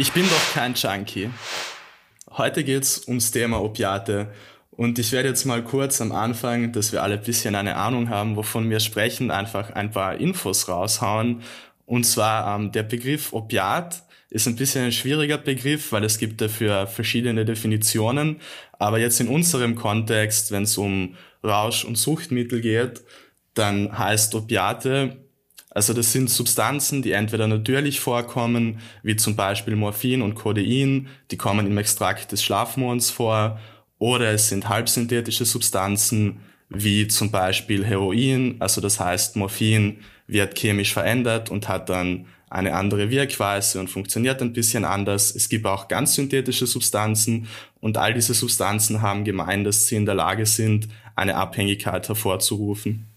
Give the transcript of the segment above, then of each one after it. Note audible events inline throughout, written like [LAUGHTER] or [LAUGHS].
Ich bin doch kein Junkie. Heute geht's ums Thema Opiate und ich werde jetzt mal kurz am Anfang, dass wir alle ein bisschen eine Ahnung haben, wovon wir sprechen, einfach ein paar Infos raushauen. Und zwar ähm, der Begriff Opiat ist ein bisschen ein schwieriger Begriff, weil es gibt dafür verschiedene Definitionen. Aber jetzt in unserem Kontext, wenn es um Rausch- und Suchtmittel geht, dann heißt Opiate also das sind Substanzen, die entweder natürlich vorkommen, wie zum Beispiel Morphin und Codein, die kommen im Extrakt des Schlafmohns vor, oder es sind halbsynthetische Substanzen, wie zum Beispiel Heroin, also das heißt Morphin wird chemisch verändert und hat dann eine andere Wirkweise und funktioniert ein bisschen anders. Es gibt auch ganz synthetische Substanzen und all diese Substanzen haben gemeint, dass sie in der Lage sind, eine Abhängigkeit hervorzurufen.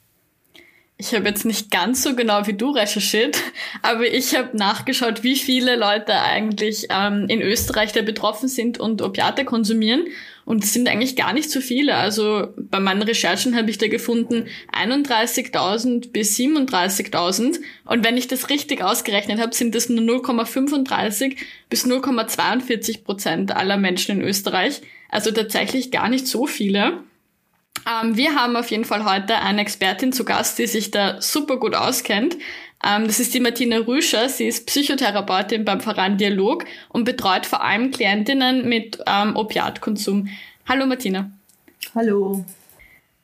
Ich habe jetzt nicht ganz so genau wie du recherchiert, [LAUGHS] aber ich habe nachgeschaut, wie viele Leute eigentlich ähm, in Österreich da betroffen sind und Opiate konsumieren. Und es sind eigentlich gar nicht so viele. Also bei meinen Recherchen habe ich da gefunden 31.000 bis 37.000. Und wenn ich das richtig ausgerechnet habe, sind das nur 0,35 bis 0,42 Prozent aller Menschen in Österreich. Also tatsächlich gar nicht so viele. Ähm, wir haben auf jeden Fall heute eine Expertin zu Gast, die sich da super gut auskennt. Ähm, das ist die Martina Rüscher. Sie ist Psychotherapeutin beim Verein Dialog und betreut vor allem Klientinnen mit ähm, Opiatkonsum. Hallo Martina. Hallo.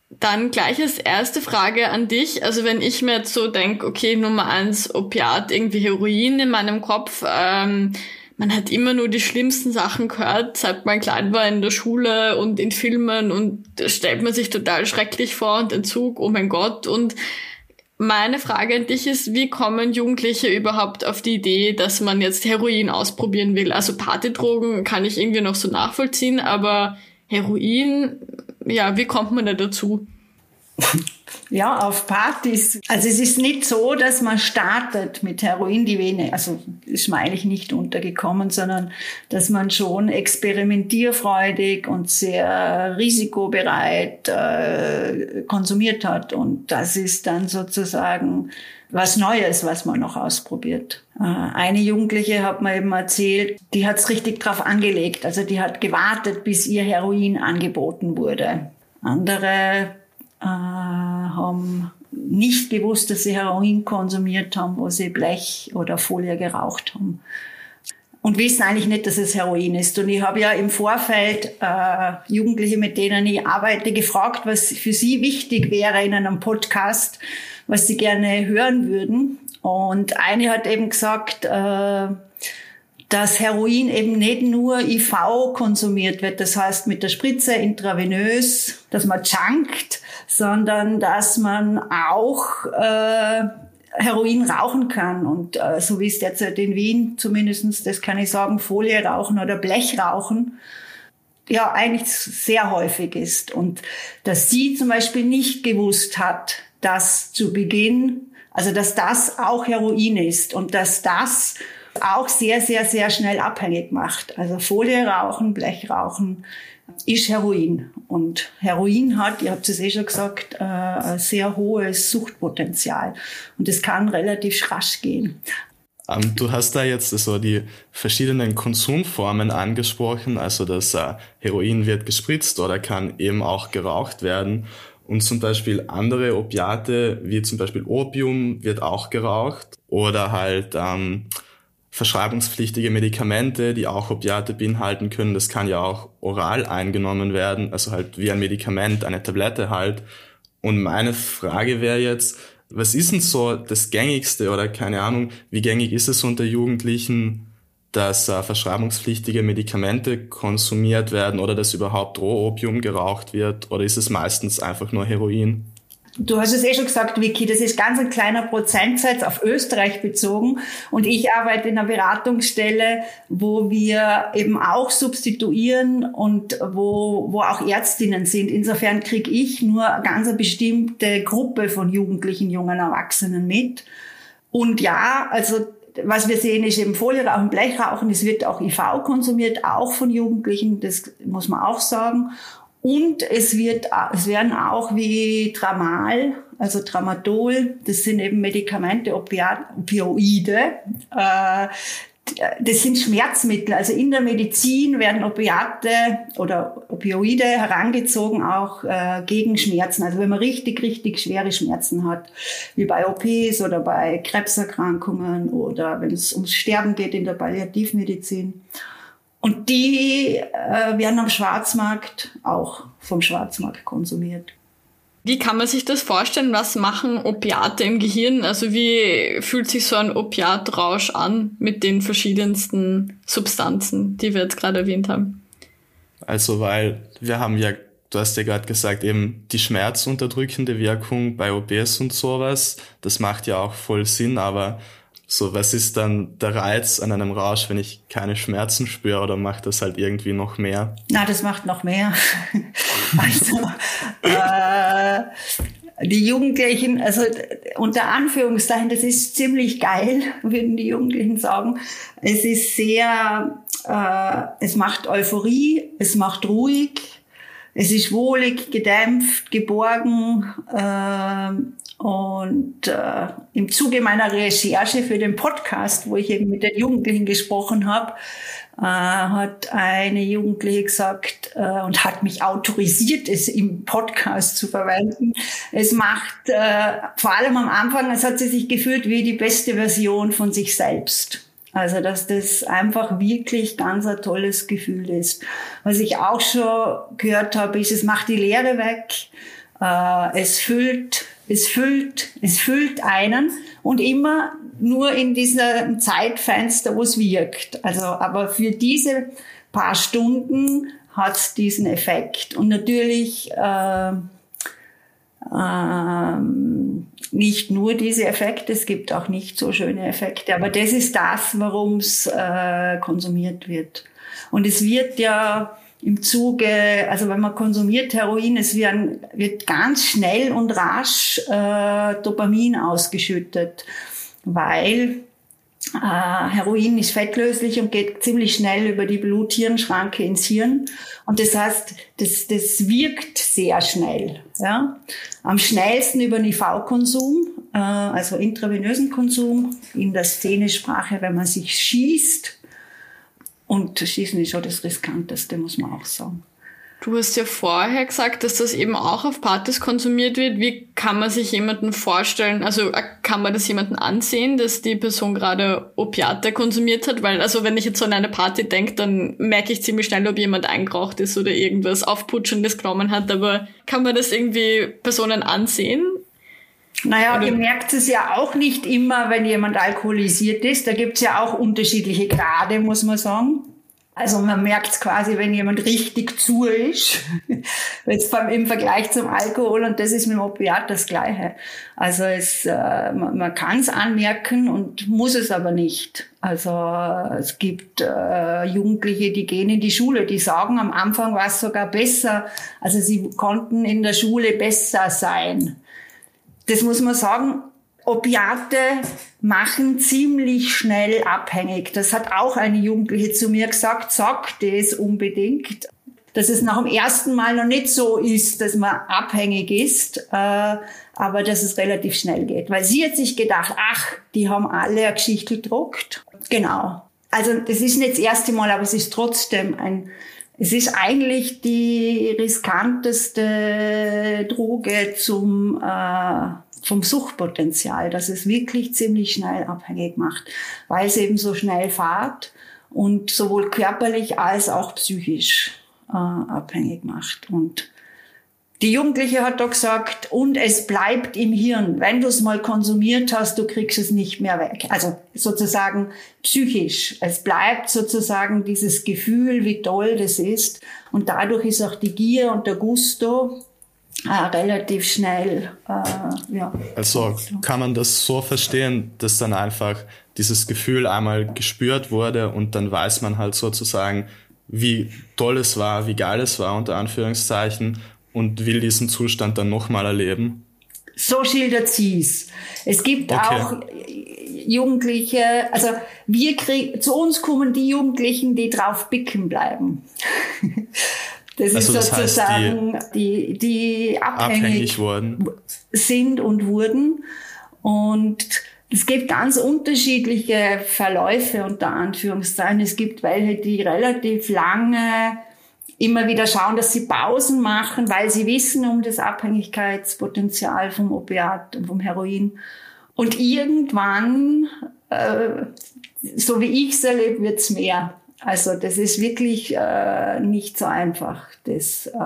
Dann gleich als erste Frage an dich. Also wenn ich mir jetzt so denke, okay, Nummer eins, Opiat, irgendwie Heroin in meinem Kopf, ähm, man hat immer nur die schlimmsten Sachen gehört, seit man klein war in der Schule und in Filmen und da stellt man sich total schrecklich vor und Entzug, oh mein Gott. Und meine Frage an dich ist, wie kommen Jugendliche überhaupt auf die Idee, dass man jetzt Heroin ausprobieren will? Also Partydrogen kann ich irgendwie noch so nachvollziehen, aber Heroin, ja, wie kommt man da dazu? Ja, auf Partys. Also es ist nicht so, dass man startet mit Heroin die Vene. Also ist mir eigentlich nicht untergekommen, sondern dass man schon experimentierfreudig und sehr risikobereit äh, konsumiert hat. Und das ist dann sozusagen was Neues, was man noch ausprobiert. Äh, eine Jugendliche hat mir eben erzählt, die hat es richtig drauf angelegt. Also die hat gewartet, bis ihr Heroin angeboten wurde. Andere haben nicht gewusst, dass sie Heroin konsumiert haben, wo sie Blech oder Folie geraucht haben. Und wissen eigentlich nicht, dass es Heroin ist. Und ich habe ja im Vorfeld äh, Jugendliche, mit denen ich arbeite, gefragt, was für sie wichtig wäre in einem Podcast, was sie gerne hören würden. Und eine hat eben gesagt, äh, dass Heroin eben nicht nur IV konsumiert wird, das heißt mit der Spritze intravenös, dass man junkt, sondern dass man auch äh, Heroin rauchen kann. Und äh, so wie es derzeit in Wien zumindestens, das kann ich sagen, Folie rauchen oder Blech rauchen, ja eigentlich sehr häufig ist. Und dass sie zum Beispiel nicht gewusst hat, dass zu Beginn, also dass das auch Heroin ist und dass das auch sehr, sehr, sehr schnell abhängig macht. Also Folie rauchen, Blech rauchen ist Heroin. Und Heroin hat, ihr habt es eh schon gesagt, äh, ein sehr hohes Suchtpotenzial. Und es kann relativ rasch gehen. Ähm, du hast da jetzt also die verschiedenen Konsumformen angesprochen, also das äh, Heroin wird gespritzt oder kann eben auch geraucht werden. Und zum Beispiel andere Opiate, wie zum Beispiel Opium, wird auch geraucht. Oder halt ähm, verschreibungspflichtige Medikamente, die auch Opiate beinhalten können. Das kann ja auch oral eingenommen werden, also halt wie ein Medikament, eine Tablette halt. Und meine Frage wäre jetzt, was ist denn so das gängigste oder keine Ahnung, wie gängig ist es unter Jugendlichen, dass äh, verschreibungspflichtige Medikamente konsumiert werden oder dass überhaupt Rohopium geraucht wird oder ist es meistens einfach nur Heroin? Du hast es eh schon gesagt, Vicky, das ist ganz ein kleiner Prozentsatz auf Österreich bezogen. Und ich arbeite in einer Beratungsstelle, wo wir eben auch substituieren und wo, wo auch Ärztinnen sind. Insofern kriege ich nur eine ganz bestimmte Gruppe von Jugendlichen, jungen Erwachsenen mit. Und ja, also was wir sehen, ist eben Folierauchen, Blechrauchen. Es wird auch IV konsumiert, auch von Jugendlichen. Das muss man auch sagen. Und es wird, es werden auch wie Tramal, also Tramadol, das sind eben Medikamente, Opioide, äh, das sind Schmerzmittel. Also in der Medizin werden Opiate oder Opioide herangezogen auch äh, gegen Schmerzen. Also wenn man richtig, richtig schwere Schmerzen hat, wie bei OPs oder bei Krebserkrankungen oder wenn es ums Sterben geht in der Palliativmedizin. Und die äh, werden am Schwarzmarkt auch vom Schwarzmarkt konsumiert. Wie kann man sich das vorstellen? Was machen Opiate im Gehirn? Also wie fühlt sich so ein Opiatrausch an mit den verschiedensten Substanzen, die wir jetzt gerade erwähnt haben? Also weil wir haben ja, du hast ja gerade gesagt, eben die schmerzunterdrückende Wirkung bei OBS und sowas. Das macht ja auch voll Sinn, aber so, was ist dann der Reiz an einem Rausch, wenn ich keine Schmerzen spüre oder macht das halt irgendwie noch mehr? Na, das macht noch mehr. [LAUGHS] also, äh, die Jugendlichen, also unter Anführungszeichen, das ist ziemlich geil, würden die Jugendlichen sagen. Es ist sehr, äh, es macht Euphorie, es macht ruhig, es ist wohlig, gedämpft, geborgen. Äh, und äh, im Zuge meiner Recherche für den Podcast, wo ich eben mit den Jugendlichen gesprochen habe, äh, hat eine Jugendliche gesagt äh, und hat mich autorisiert, es im Podcast zu verwenden. Es macht äh, vor allem am Anfang, es hat sie sich gefühlt wie die beste Version von sich selbst. Also, dass das einfach wirklich ganz ein tolles Gefühl ist. Was ich auch schon gehört habe, ist, es macht die Leere weg, äh, es füllt es füllt, es füllt einen und immer nur in diesem Zeitfenster, wo es wirkt. Also, aber für diese paar Stunden hat es diesen Effekt. Und natürlich äh, äh, nicht nur diese Effekte, es gibt auch nicht so schöne Effekte, aber das ist das, warum es äh, konsumiert wird. Und es wird ja im Zuge, also wenn man konsumiert Heroin, es werden, wird ganz schnell und rasch äh, Dopamin ausgeschüttet, weil äh, Heroin ist fettlöslich und geht ziemlich schnell über die Blut-Hirn-Schranke ins Hirn. Und das heißt, das, das wirkt sehr schnell. Ja? Am schnellsten über IV-Konsum, äh, also intravenösen Konsum, in der Szenesprache, wenn man sich schießt, und Schießen ist schon das Riskanteste, muss man auch sagen. Du hast ja vorher gesagt, dass das eben auch auf Partys konsumiert wird. Wie kann man sich jemanden vorstellen, also äh, kann man das jemanden ansehen, dass die Person gerade Opiate konsumiert hat? Weil, also wenn ich jetzt an eine Party denke, dann merke ich ziemlich schnell, ob jemand eingeraucht ist oder irgendwas Aufputschendes genommen hat. Aber kann man das irgendwie Personen ansehen? Naja, ihr merkt es ja auch nicht immer, wenn jemand alkoholisiert ist. Da gibt's ja auch unterschiedliche Grade, muss man sagen. Also man merkt es quasi, wenn jemand richtig zu ist, [LAUGHS] jetzt im Vergleich zum Alkohol und das ist mit dem Opiat das Gleiche. Also es, äh, man, man kann es anmerken und muss es aber nicht. Also es gibt äh, Jugendliche, die gehen in die Schule, die sagen, am Anfang war es sogar besser. Also sie konnten in der Schule besser sein das muss man sagen, Opiate machen ziemlich schnell abhängig. Das hat auch eine Jugendliche zu mir gesagt, sagt das unbedingt. Dass es nach dem ersten Mal noch nicht so ist, dass man abhängig ist, äh, aber dass es relativ schnell geht. Weil sie hat sich gedacht, ach, die haben alle eine Geschichte gedruckt. Genau. Also das ist nicht das erste Mal, aber es ist trotzdem ein, es ist eigentlich die riskanteste Droge zum äh, vom Suchtpotenzial, dass es wirklich ziemlich schnell abhängig macht, weil es eben so schnell fahrt und sowohl körperlich als auch psychisch äh, abhängig macht. Und die Jugendliche hat da gesagt, und es bleibt im Hirn. Wenn du es mal konsumiert hast, du kriegst es nicht mehr weg. Also sozusagen psychisch. Es bleibt sozusagen dieses Gefühl, wie toll das ist. Und dadurch ist auch die Gier und der Gusto äh, relativ schnell. Äh, ja. Also kann man das so verstehen, dass dann einfach dieses Gefühl einmal gespürt wurde und dann weiß man halt sozusagen, wie toll es war, wie geil es war, unter Anführungszeichen, und will diesen Zustand dann nochmal erleben? So schildert sie es. Es gibt okay. auch Jugendliche, also wir kriegen, zu uns kommen die Jugendlichen, die drauf bicken bleiben. [LAUGHS] Das also ist sozusagen das heißt, die, die, die abhängig, abhängig wurden. sind und wurden. Und es gibt ganz unterschiedliche Verläufe unter Anführungszeichen. Es gibt welche, die relativ lange immer wieder schauen, dass sie Pausen machen, weil sie wissen um das Abhängigkeitspotenzial vom Opiat und vom Heroin. Und irgendwann, äh, so wie ich es erlebe, wird's mehr. Also das ist wirklich äh, nicht so einfach, das äh,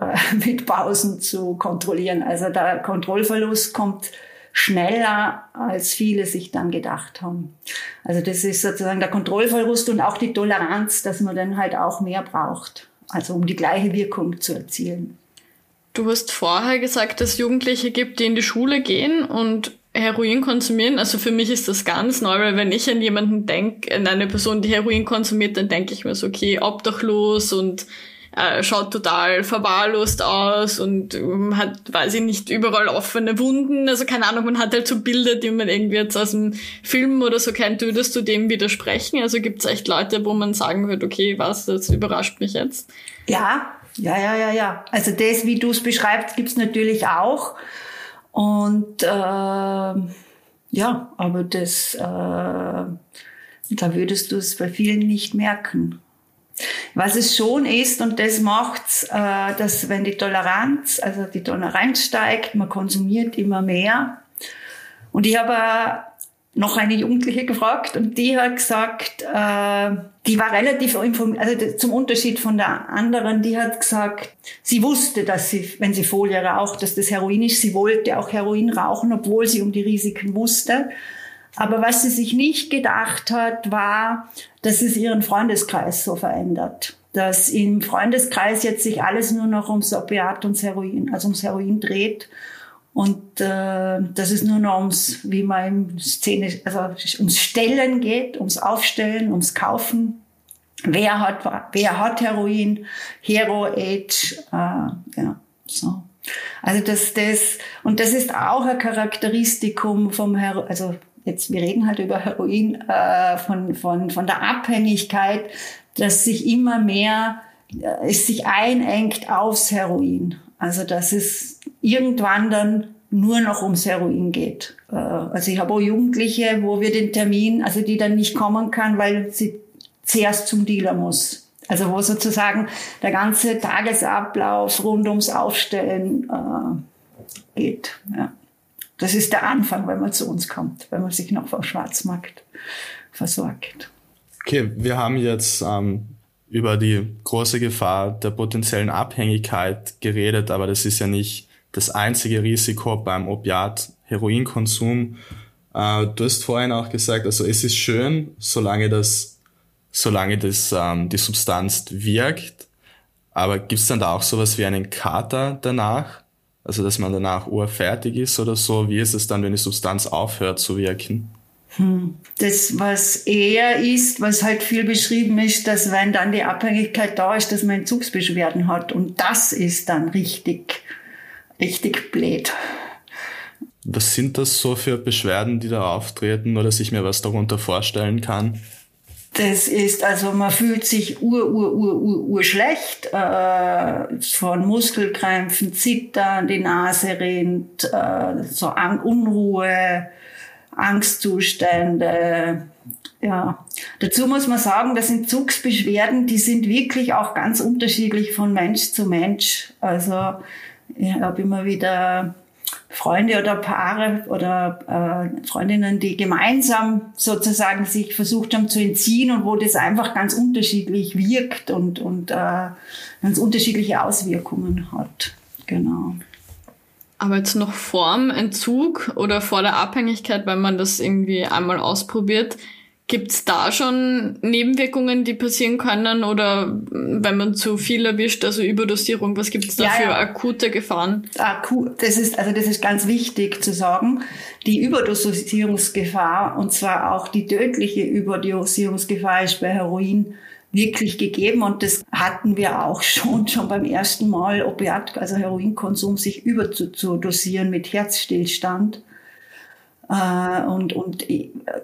äh [LAUGHS] mit Pausen zu kontrollieren. Also der Kontrollverlust kommt schneller, als viele sich dann gedacht haben. Also das ist sozusagen der Kontrollverlust und auch die Toleranz, dass man dann halt auch mehr braucht, also um die gleiche Wirkung zu erzielen. Du hast vorher gesagt, dass Jugendliche gibt, die in die Schule gehen und Heroin konsumieren. Also für mich ist das ganz neu, weil wenn ich an jemanden denke, an eine Person, die Heroin konsumiert, dann denke ich mir so, okay, obdachlos und äh, schaut total verwahrlost aus und ähm, hat, weiß ich nicht, überall offene Wunden. Also keine Ahnung, man hat halt so Bilder, die man irgendwie jetzt aus dem Film oder so kennt. Würdest du dem widersprechen? Also gibt es echt Leute, wo man sagen würde, okay, was, das überrascht mich jetzt? Ja, ja, ja, ja, ja. Also das, wie du es beschreibst, gibt's natürlich auch. Und äh, ja, aber das, äh, da würdest du es bei vielen nicht merken. Was es schon ist, und das macht's, äh, dass wenn die Toleranz, also die Toleranz steigt, man konsumiert immer mehr. Und ich habe noch eine Jugendliche gefragt und die hat gesagt, äh, die war relativ informiert, also zum Unterschied von der anderen, die hat gesagt, sie wusste, dass sie, wenn sie Folie raucht, dass das Heroin ist. Sie wollte auch Heroin rauchen, obwohl sie um die Risiken wusste. Aber was sie sich nicht gedacht hat, war, dass es ihren Freundeskreis so verändert. Dass im Freundeskreis jetzt sich alles nur noch ums Opiat und Heroin, also ums Heroin dreht. Und äh, dass es nur noch ums, wie man im Szene, also ums Stellen geht, ums Aufstellen, ums Kaufen. Wer hat, wer hat Heroin? Hero Age, äh, ja, so. Also das, das, und das ist auch ein Charakteristikum vom Hero, also jetzt, wir reden halt über Heroin, äh, von, von, von der Abhängigkeit, dass sich immer mehr, äh, es sich einengt aufs Heroin. Also, dass es irgendwann dann nur noch ums Heroin geht. Äh, also ich habe auch Jugendliche, wo wir den Termin, also die dann nicht kommen kann, weil sie zuerst zum Dealer muss. Also wo sozusagen der ganze Tagesablauf rund ums Aufstellen äh, geht. Ja. Das ist der Anfang, wenn man zu uns kommt, wenn man sich noch vom Schwarzmarkt versorgt. Okay, wir haben jetzt ähm, über die große Gefahr der potenziellen Abhängigkeit geredet, aber das ist ja nicht das einzige Risiko beim Opiat-Heroinkonsum. Äh, du hast vorhin auch gesagt, also es ist schön, solange das, solange das ähm, die Substanz wirkt, aber gibt es dann da auch sowas wie einen Kater danach? Also, dass man danach urfertig ist oder so. Wie ist es dann, wenn die Substanz aufhört zu wirken? Hm. Das, was eher ist, was halt viel beschrieben ist, dass wenn dann die Abhängigkeit da ist, dass man Entzugsbeschwerden hat. Und das ist dann richtig, richtig blöd. Was sind das so für Beschwerden, die da auftreten oder dass ich mir was darunter vorstellen kann? Das ist, also man fühlt sich ur, ur, ur, ur, ur schlecht, äh, von Muskelkrämpfen, Zittern, die Nase rinnt, äh, so An Unruhe, Angstzustände, ja. Dazu muss man sagen, das sind Zugsbeschwerden, die sind wirklich auch ganz unterschiedlich von Mensch zu Mensch. Also ich habe immer wieder Freunde oder Paare oder äh, Freundinnen, die gemeinsam sozusagen sich versucht haben zu entziehen und wo das einfach ganz unterschiedlich wirkt und, und äh, ganz unterschiedliche Auswirkungen hat. Genau. Aber jetzt noch vorm Entzug oder vor der Abhängigkeit, wenn man das irgendwie einmal ausprobiert, Gibt's da schon Nebenwirkungen, die passieren können oder wenn man zu viel erwischt, also Überdosierung, was gibt's da ja, für ja. akute Gefahren? Akut, das ist, also das ist ganz wichtig zu sagen. Die Überdosierungsgefahr und zwar auch die tödliche Überdosierungsgefahr ist bei Heroin wirklich gegeben und das hatten wir auch schon, schon beim ersten Mal Opiat, also Heroinkonsum sich überzudosieren mit Herzstillstand. Äh, und, und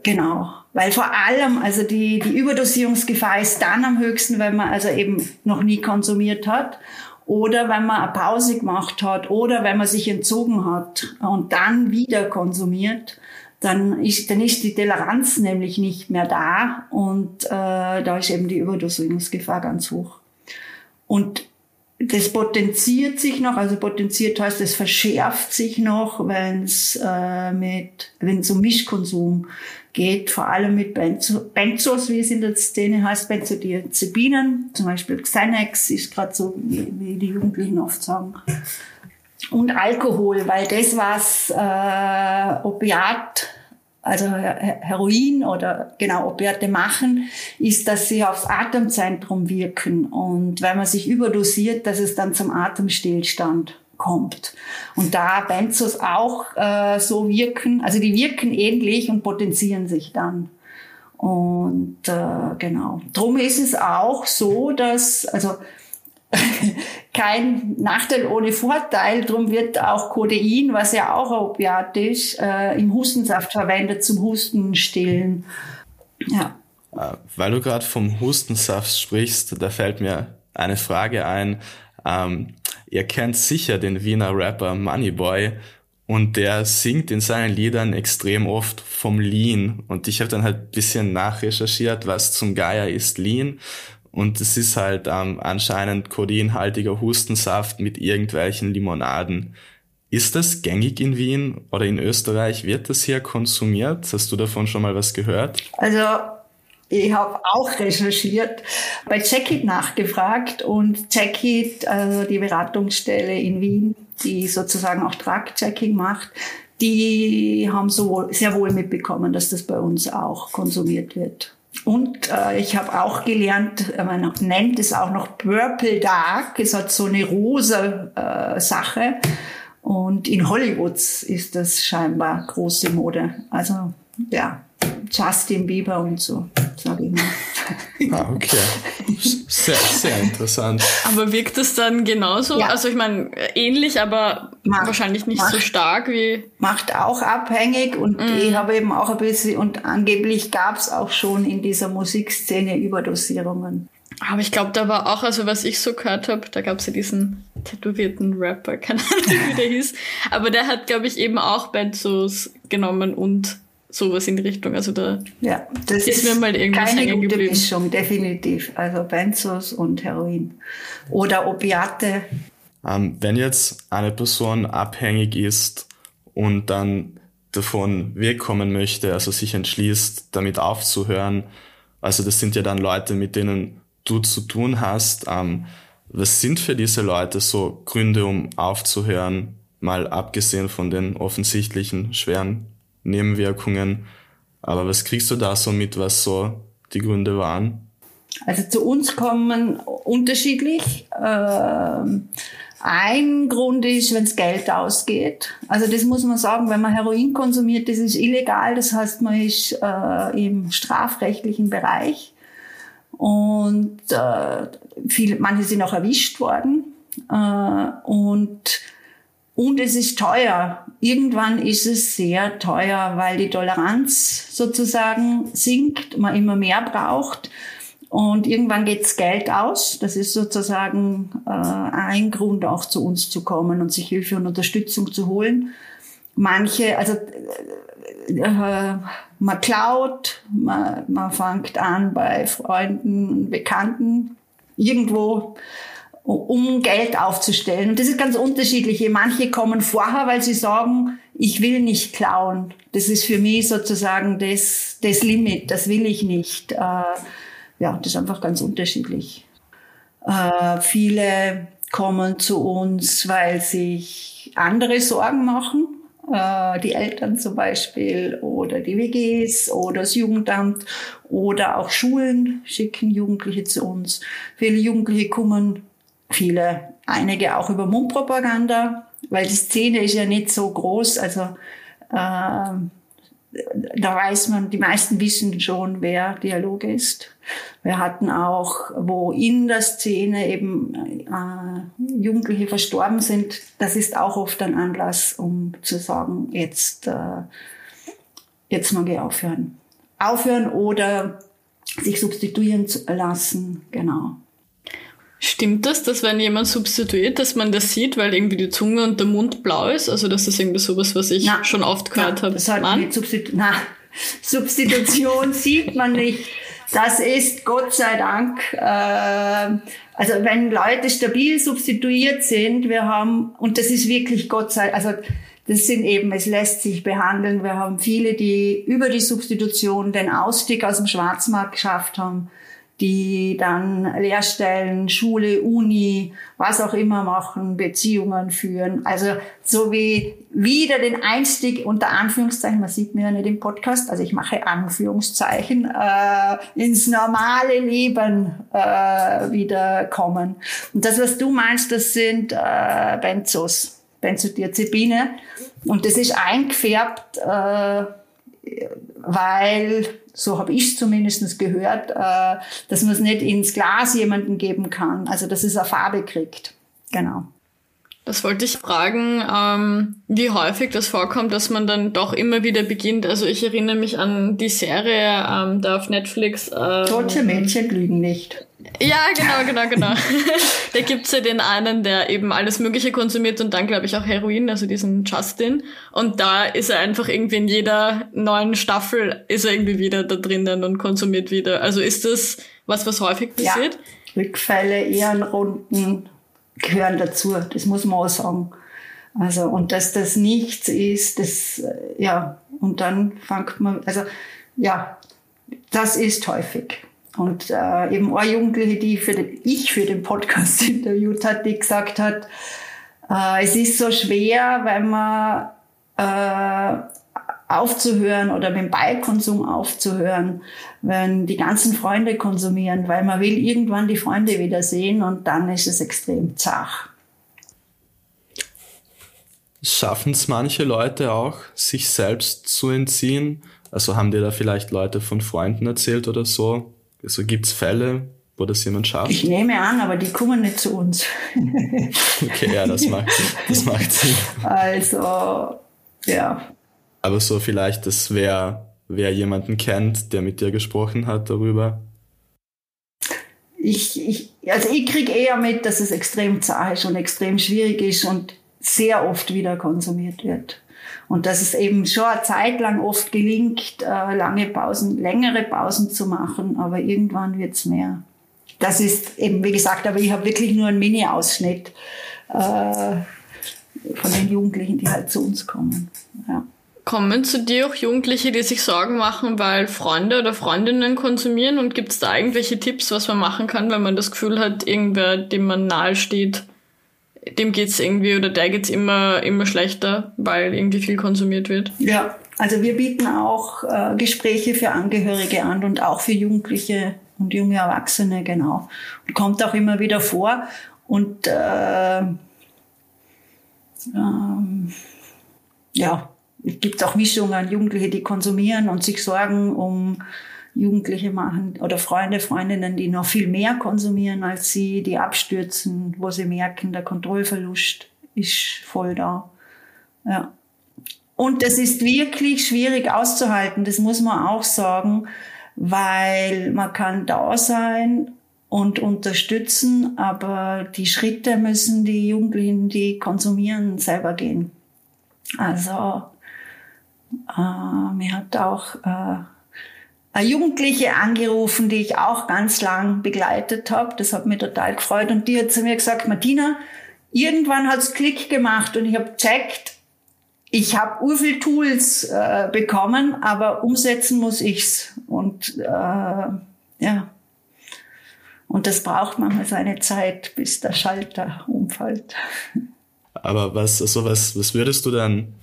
genau, weil vor allem, also die, die Überdosierungsgefahr ist dann am höchsten, wenn man also eben noch nie konsumiert hat oder wenn man eine Pause gemacht hat oder wenn man sich entzogen hat und dann wieder konsumiert, dann ist, dann ist die Toleranz nämlich nicht mehr da und äh, da ist eben die Überdosierungsgefahr ganz hoch. Und das potenziert sich noch, also potenziert heißt, es verschärft sich noch, wenn es äh, mit, wenn um Mischkonsum geht, vor allem mit Benzo, Benzos, wie es in der Szene heißt, Benzodiazepinen, zum Beispiel Xanax ist gerade so, wie, wie die Jugendlichen oft sagen. Und Alkohol, weil das, was äh, Opiat also Heroin oder genau Opiate machen, ist, dass sie aufs Atemzentrum wirken und wenn man sich überdosiert, dass es dann zum Atemstillstand kommt. Und da Benzos auch äh, so wirken, also die wirken ähnlich und potenzieren sich dann. Und äh, genau. Drum ist es auch so, dass also [LAUGHS] kein Nachteil ohne Vorteil. Drum wird auch Codein, was ja auch Opiat ist, äh, im Hustensaft verwendet zum Hustenstillen. Ja. Äh, weil du gerade vom Hustensaft sprichst, da fällt mir eine Frage ein. Ähm, ihr kennt sicher den Wiener Rapper Moneyboy und der singt in seinen Liedern extrem oft vom Lean. Und ich habe dann halt bisschen nachrecherchiert, was zum Geier ist Lean. Und es ist halt ähm, anscheinend kodinhaltiger Hustensaft mit irgendwelchen Limonaden. Ist das gängig in Wien oder in Österreich? Wird das hier konsumiert? Hast du davon schon mal was gehört? Also ich habe auch recherchiert, bei Checkit nachgefragt und Checkit, also die Beratungsstelle in Wien, die sozusagen auch Drug-Checking macht, die haben so sehr wohl mitbekommen, dass das bei uns auch konsumiert wird. Und äh, ich habe auch gelernt, äh, man nennt es auch noch Purple Dark. Es hat so eine rosa äh, Sache. Und in Hollywood ist das scheinbar große Mode. Also ja, Justin Bieber und so, sage ich mal. [LAUGHS] Ah, okay. Sehr, sehr interessant. Aber wirkt das dann genauso? Ja. Also ich meine, ähnlich, aber macht, wahrscheinlich nicht macht, so stark wie. Macht auch abhängig und mm. ich habe eben auch ein bisschen, und angeblich gab es auch schon in dieser Musikszene Überdosierungen. Aber ich glaube, da war auch, also was ich so gehört habe, da gab es ja diesen tätowierten Rapper, [LAUGHS] keine Ahnung, wie der hieß. Aber der hat, glaube ich, eben auch Benzos genommen und sowas in die Richtung. Also da ja, das ist, ist mir mal irgendwas keine hängen gute geblieben. Mischung, definitiv. Also Benzos und Heroin oder Opiate. Ähm, wenn jetzt eine Person abhängig ist und dann davon wegkommen möchte, also sich entschließt, damit aufzuhören, also das sind ja dann Leute, mit denen du zu tun hast. Ähm, was sind für diese Leute so Gründe, um aufzuhören, mal abgesehen von den offensichtlichen schweren Nebenwirkungen. Aber was kriegst du da so mit, was so die Gründe waren? Also zu uns kommen unterschiedlich. Ähm, ein Grund ist, wenn es Geld ausgeht. Also das muss man sagen, wenn man Heroin konsumiert, das ist illegal. Das heißt, man ist äh, im strafrechtlichen Bereich. Und äh, viele, manche sind auch erwischt worden. Äh, und und es ist teuer. Irgendwann ist es sehr teuer, weil die Toleranz sozusagen sinkt, man immer mehr braucht. Und irgendwann geht's Geld aus. Das ist sozusagen äh, ein Grund, auch zu uns zu kommen und sich Hilfe und Unterstützung zu holen. Manche, also äh, man klaut, man, man fängt an bei Freunden, Bekannten, irgendwo um Geld aufzustellen. Und das ist ganz unterschiedlich. Manche kommen vorher, weil sie sagen, ich will nicht klauen. Das ist für mich sozusagen das, das Limit, das will ich nicht. Äh, ja, das ist einfach ganz unterschiedlich. Äh, viele kommen zu uns, weil sich andere Sorgen machen. äh, die Eltern zum Beispiel oder die WGs oder das Jugendamt oder auch Schulen schicken Jugendliche zu uns. Viele Jugendliche kommen, viele, einige auch über Mundpropaganda, weil die Szene ist ja nicht so groß, also äh, da weiß man, die meisten wissen schon, wer Dialog ist. Wir hatten auch, wo in der Szene eben äh, Jugendliche verstorben sind, das ist auch oft ein Anlass, um zu sagen, jetzt, äh, jetzt mag ich aufhören. Aufhören oder sich substituieren zu lassen, genau. Stimmt das, dass wenn jemand substituiert, dass man das sieht, weil irgendwie die Zunge und der Mund blau ist? Also das ist irgendwie sowas, was ich na, schon oft gehört habe. Das hat mit Substitu na, Substitution [LAUGHS] sieht man nicht. Das ist Gott sei Dank, äh, also wenn Leute stabil substituiert sind, wir haben, und das ist wirklich Gott sei Dank, also das sind eben, es lässt sich behandeln. Wir haben viele, die über die Substitution den Ausstieg aus dem Schwarzmarkt geschafft haben die dann Lehrstellen, Schule, Uni, was auch immer machen, Beziehungen führen. Also so wie wieder den Einstieg unter Anführungszeichen, man sieht mir ja nicht im Podcast, also ich mache Anführungszeichen, äh, ins normale Leben äh, wieder kommen. Und das, was du meinst, das sind äh, Benzos, Benzodiazepine. Und das ist eingefärbt, äh, weil so habe ich es zumindest gehört, äh, dass man es nicht ins Glas jemanden geben kann, also dass es eine Farbe kriegt. Genau. Das wollte ich fragen, ähm, wie häufig das vorkommt, dass man dann doch immer wieder beginnt. Also ich erinnere mich an die Serie ähm, da auf Netflix. Ähm, Deutsche Mädchen lügen nicht. Ja, genau, genau, genau. [LAUGHS] da gibt's ja den einen, der eben alles Mögliche konsumiert und dann, glaube ich, auch Heroin, also diesen Justin. Und da ist er einfach irgendwie in jeder neuen Staffel ist er irgendwie wieder da drinnen und konsumiert wieder. Also ist das was, was häufig passiert? Ja. Rückfälle, Ehrenrunden, gehören dazu. Das muss man auch sagen. Also, und dass das nichts ist, das, ja, und dann fängt man, also, ja, das ist häufig. Und äh, eben eine Jugendliche, die für den, ich für den Podcast [LAUGHS] interviewt hat, die gesagt hat, äh, es ist so schwer, weil man äh, aufzuhören oder mit dem Beikonsum aufzuhören, wenn die ganzen Freunde konsumieren, weil man will irgendwann die Freunde wieder sehen und dann ist es extrem zart. Schaffen es manche Leute auch, sich selbst zu entziehen? Also haben dir da vielleicht Leute von Freunden erzählt oder so? Also gibt es Fälle, wo das jemand schafft? Ich nehme an, aber die kommen nicht zu uns. [LAUGHS] okay, ja, das macht, das macht Sinn. Also, ja. Aber so vielleicht, dass wer, wer jemanden kennt, der mit dir gesprochen hat darüber. Ich, ich, also ich kriege eher mit, dass es extrem zart ist und extrem schwierig ist und sehr oft wieder konsumiert wird. Und dass es eben schon eine Zeit lang oft gelingt, äh, lange Pausen, längere Pausen zu machen, aber irgendwann wird's mehr. Das ist eben, wie gesagt, aber ich habe wirklich nur einen Mini-Ausschnitt äh, von den Jugendlichen, die halt zu uns kommen. Ja. Kommen zu dir auch Jugendliche, die sich Sorgen machen, weil Freunde oder Freundinnen konsumieren? Und gibt es da irgendwelche Tipps, was man machen kann, wenn man das Gefühl hat, irgendwer, dem man nahe steht, dem geht's irgendwie oder der geht's immer, immer schlechter, weil irgendwie viel konsumiert wird? Ja, also wir bieten auch äh, Gespräche für Angehörige an und auch für Jugendliche und junge Erwachsene, genau. Und kommt auch immer wieder vor. Und äh, ähm, ja, gibt auch Mischungen, Jugendliche, die konsumieren und sich Sorgen um Jugendliche machen oder Freunde, Freundinnen, die noch viel mehr konsumieren als sie, die abstürzen, wo sie merken, der Kontrollverlust ist voll da. Ja. Und das ist wirklich schwierig auszuhalten, das muss man auch sagen, weil man kann da sein und unterstützen, aber die Schritte müssen die Jugendlichen, die konsumieren, selber gehen. Also äh, mir hat auch äh, eine Jugendliche angerufen, die ich auch ganz lang begleitet habe. Das hat mich total gefreut. Und die hat zu mir gesagt, Martina, irgendwann hat's Klick gemacht und ich habe checkt, ich habe urviel Tools äh, bekommen, aber umsetzen muss ich's. Und äh, ja, und das braucht manchmal seine Zeit, bis der Schalter umfällt. Aber was, also was, was würdest du dann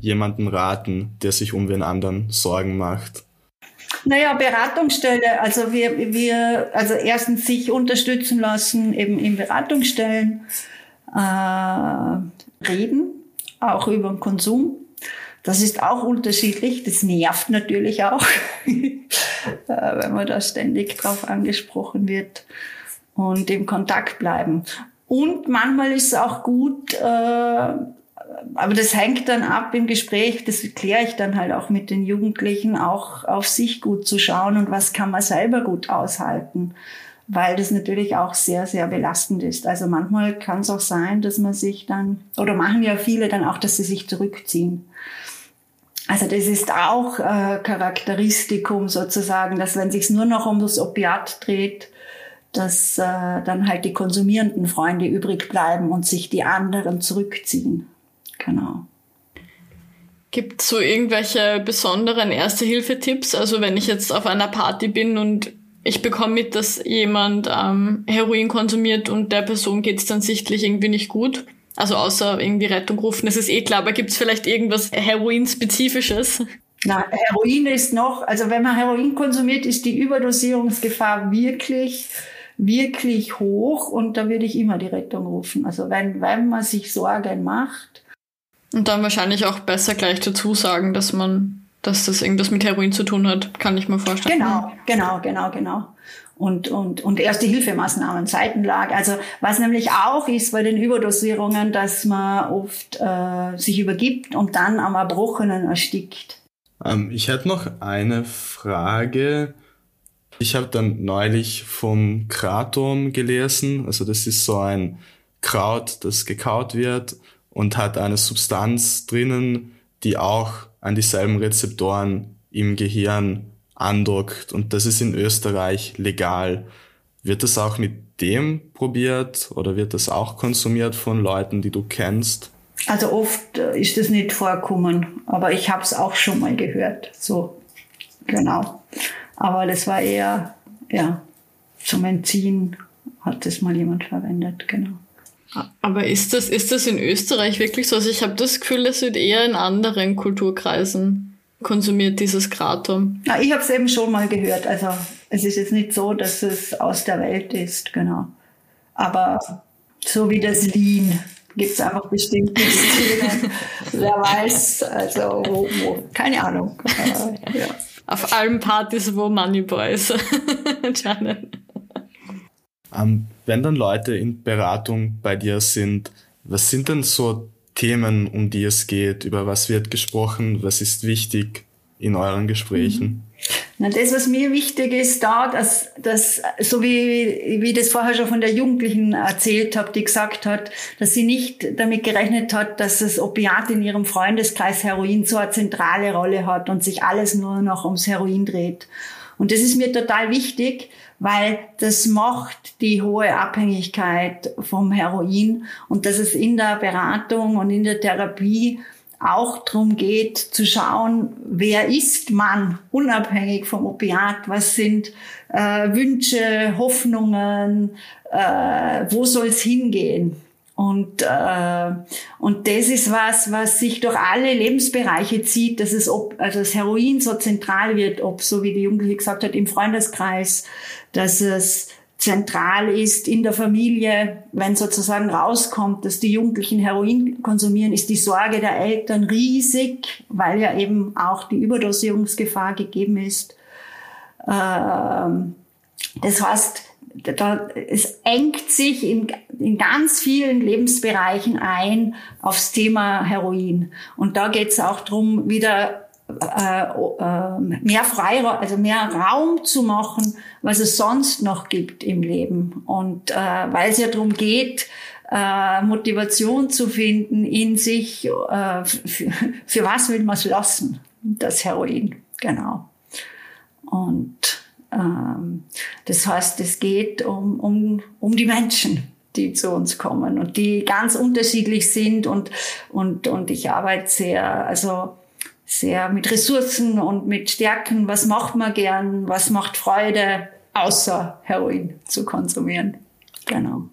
jemanden raten, der sich um den anderen Sorgen macht? Naja, Beratungsstelle, also wir, wir, also erstens sich unterstützen lassen, eben in Beratungsstellen, äh, reden, auch über den Konsum. Das ist auch unterschiedlich, das nervt natürlich auch, [LAUGHS] äh, wenn man da ständig drauf angesprochen wird und im Kontakt bleiben. Und manchmal ist es auch gut, äh, aber das hängt dann ab im Gespräch, das kläre ich dann halt auch mit den Jugendlichen, auch auf sich gut zu schauen und was kann man selber gut aushalten, weil das natürlich auch sehr, sehr belastend ist. Also manchmal kann es auch sein, dass man sich dann, oder machen ja viele dann auch, dass sie sich zurückziehen. Also das ist auch äh, Charakteristikum sozusagen, dass wenn sich nur noch um das Opiat dreht, dass äh, dann halt die konsumierenden Freunde übrig bleiben und sich die anderen zurückziehen. Genau. Gibt es so irgendwelche besonderen Erste-Hilfe-Tipps? Also wenn ich jetzt auf einer Party bin und ich bekomme mit, dass jemand ähm, Heroin konsumiert und der Person geht es dann sichtlich irgendwie nicht gut. Also außer irgendwie Rettung rufen, das ist eh klar, aber gibt es vielleicht irgendwas Heroin-spezifisches? Na, Heroin ist noch, also wenn man Heroin konsumiert, ist die Überdosierungsgefahr wirklich, wirklich hoch und da würde ich immer die Rettung rufen. Also wenn, wenn man sich Sorgen macht, und dann wahrscheinlich auch besser gleich dazu sagen, dass man, dass das irgendwas mit Heroin zu tun hat, kann ich mir vorstellen. Genau, genau, genau, genau. Und, und, und erste Hilfemaßnahmen, Seitenlage. Also was nämlich auch ist bei den Überdosierungen, dass man oft äh, sich übergibt und dann am Erbrochenen erstickt. Ähm, ich hätte noch eine Frage. Ich habe dann neulich vom Kratom gelesen. Also das ist so ein Kraut, das gekaut wird und hat eine Substanz drinnen, die auch an dieselben Rezeptoren im Gehirn andockt. Und das ist in Österreich legal. Wird das auch mit dem probiert oder wird das auch konsumiert von Leuten, die du kennst? Also oft äh, ist das nicht vorkommen, aber ich habe es auch schon mal gehört. So, genau. Aber das war eher, ja, zum Entziehen hat das mal jemand verwendet, genau. Aber ist das, ist das in Österreich wirklich so? Also ich habe das Gefühl, das wird eher in anderen Kulturkreisen konsumiert, dieses Kratom. Ja, ich habe es eben schon mal gehört. Also es ist jetzt nicht so, dass es aus der Welt ist, genau. Aber so wie das Lean gibt es einfach bestimmte Szenen. [LAUGHS] Wer weiß, also wo, wo keine Ahnung. [LAUGHS] Äh, ja. Auf allen Partys, wo Moneyboy [LAUGHS] ist. Ähm, wenn dann Leute in Beratung bei dir sind, was sind denn so Themen, um die es geht? Über was wird gesprochen? Was ist wichtig in euren Gesprächen? Na, das, was mir wichtig ist, da, dass, dass so wie, wie ich das vorher schon von der Jugendlichen erzählt habe, die gesagt hat, dass sie nicht damit gerechnet hat, dass das Opiat in ihrem Freundeskreis Heroin so eine zentrale Rolle hat und sich alles nur noch ums Heroin dreht. Und das ist mir total wichtig, weil das macht die hohe Abhängigkeit vom Heroin. Und dass es in der Beratung und in der Therapie auch darum geht zu schauen, wer ist man unabhängig vom Opiat, was sind äh, Wünsche, Hoffnungen, äh, wo soll es hingehen. Und, äh, und das ist was, was sich durch alle Lebensbereiche zieht, dass es, ob, also das Heroin so zentral wird, ob, so wie die Jugendliche gesagt hat, im Freundeskreis, dass es zentral ist in der Familie, wenn sozusagen rauskommt, dass die Jugendlichen Heroin konsumieren, ist die Sorge der Eltern riesig, weil ja eben auch die Überdosierungsgefahr gegeben ist. Ähm, das heißt, da, es engt sich in, in ganz vielen Lebensbereichen ein aufs Thema Heroin. Und da geht es auch drum, wieder äh, äh, mehr Freiraum, also mehr Raum zu machen, was es sonst noch gibt im Leben. Und äh, weil es ja darum geht, äh, Motivation zu finden in sich, äh, für, für was will man es lassen, das Heroin, genau. Und ähm, das heißt, es geht um, um, um die Menschen, die zu uns kommen und die ganz unterschiedlich sind und, und, und ich arbeite sehr, also sehr mit Ressourcen und mit Stärken. Was macht man gern? Was macht Freude, außer Heroin zu konsumieren? Genau.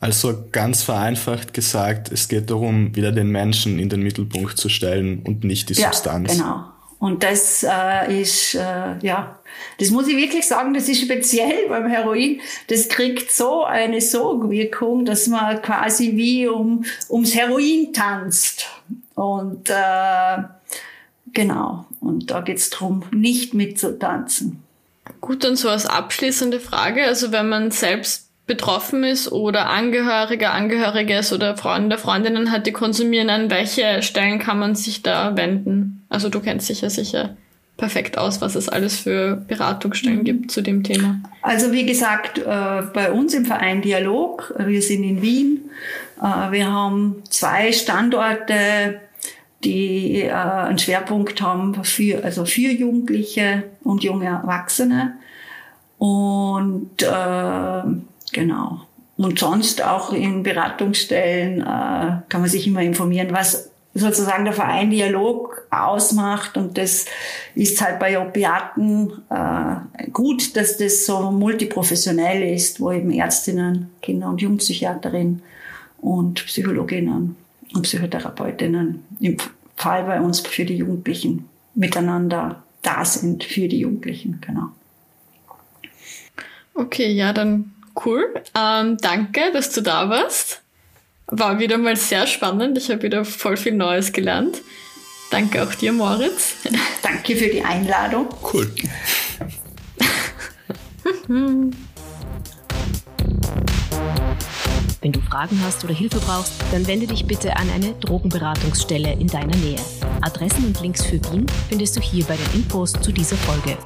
Also ganz vereinfacht gesagt, es geht darum, wieder den Menschen in den Mittelpunkt zu stellen und nicht die ja, Substanz. Genau. Und das äh, ist, äh, ja, das muss ich wirklich sagen, das ist speziell beim Heroin. Das kriegt so eine Sogwirkung, dass man quasi wie um, ums Heroin tanzt. Und äh, genau, und da geht's drum, nicht mitzutanzen. Gut, und so als abschließende Frage, also wenn man selbst betroffen ist oder Angehöriger, Angehöriges oder Freunde, Freundinnen hat, die konsumieren, an welche Stellen kann man sich da wenden? Also du kennst dich ja sicher perfekt aus, was es alles für Beratungsstellen mhm. gibt zu dem Thema. Also wie gesagt, äh, bei uns im Verein Dialog, wir sind in Wien, äh, wir haben zwei Standorte, die äh, einen Schwerpunkt haben für, also für Jugendliche und junge Erwachsene. Und äh, Genau. Und sonst auch in Beratungsstellen äh, kann man sich immer informieren, was sozusagen der Verein Dialog ausmacht. Und das ist halt bei Opiaten äh, gut, dass das so multiprofessionell ist, wo eben Ärztinnen, Kinder- und Jugendpsychiaterinnen und Psychologinnen und Psychotherapeutinnen im Fall bei uns für die Jugendlichen miteinander da sind für die Jugendlichen, genau. Okay, ja, dann Cool. Ähm, danke, dass du da warst. War wieder mal sehr spannend. Ich habe wieder voll viel Neues gelernt. Danke auch dir, Moritz. [LAUGHS] Danke für die Einladung. Cool. [LAUGHS] Wenn du Fragen hast oder Hilfe brauchst, dann wende dich bitte an eine Drogenberatungsstelle in deiner Nähe. Adressen und Links für Wien findest du hier bei den Infos zu dieser Folge.